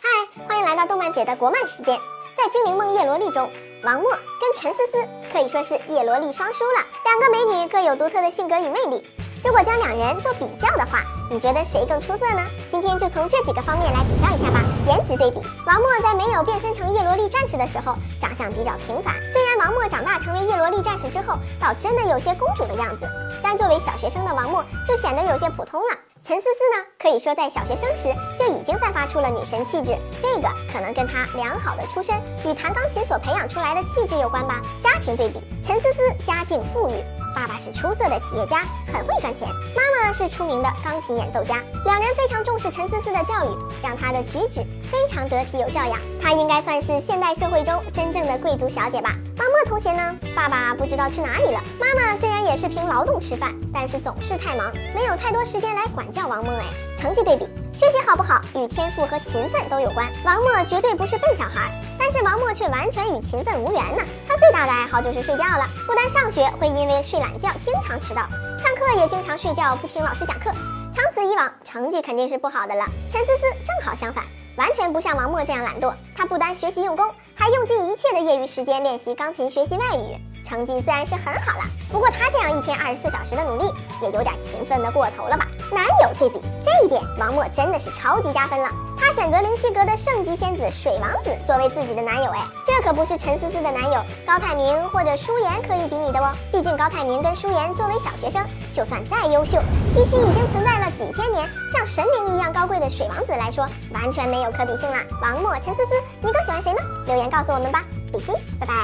嗨，欢迎来到动漫姐的国漫时间。在《精灵梦叶罗丽》中，王默跟陈思思可以说是叶罗丽双姝了。两个美女各有独特的性格与魅力。如果将两人做比较的话，你觉得谁更出色呢？今天就从这几个方面来比较一下吧。颜值对比，王默在没有变身成叶罗丽战士的时候，长相比较平凡。虽然王默长大成为叶罗丽战士之后，倒真的有些公主的样子，但作为小学生的王默就显得有些普通了。陈思思呢，可以说在小学生时就已经散发出了女神气质，这个可能跟她良好的出身与弹钢琴所培养出来的气质有关吧。家庭对比，陈思思家境富裕。爸爸是出色的企业家，很会赚钱；妈妈是出名的钢琴演奏家。两人非常重视陈思思的教育，让她的举止非常得体有教养。她应该算是现代社会中真正的贵族小姐吧。王默同学呢，爸爸不知道去哪里了。妈妈虽然也是凭劳动吃饭，但是总是太忙，没有太多时间来管教王默。哎，成绩对比。学习好不好与天赋和勤奋都有关。王默绝对不是笨小孩，但是王默却完全与勤奋无缘呢。他最好就是睡觉了，不单上学会因为睡懒觉经常迟到，上课也经常睡觉不听老师讲课，长此以往成绩肯定是不好的了。陈思思正好相反，完全不像王默这样懒惰，她不单学习用功，还用尽一切的业余时间练习钢琴、学习外语。成绩自然是很好了，不过他这样一天二十四小时的努力，也有点勤奋的过头了吧？男友对比这一点，王默真的是超级加分了。他选择灵犀阁的圣级仙子水王子作为自己的男友，哎，这可不是陈思思的男友高泰明或者舒言可以比拟的哦。毕竟高泰明跟舒言作为小学生，就算再优秀，比起已经存在了几千年像神明一样高贵的水王子来说，完全没有可比性了。王默、陈思思，你更喜欢谁呢？留言告诉我们吧。比心，拜拜。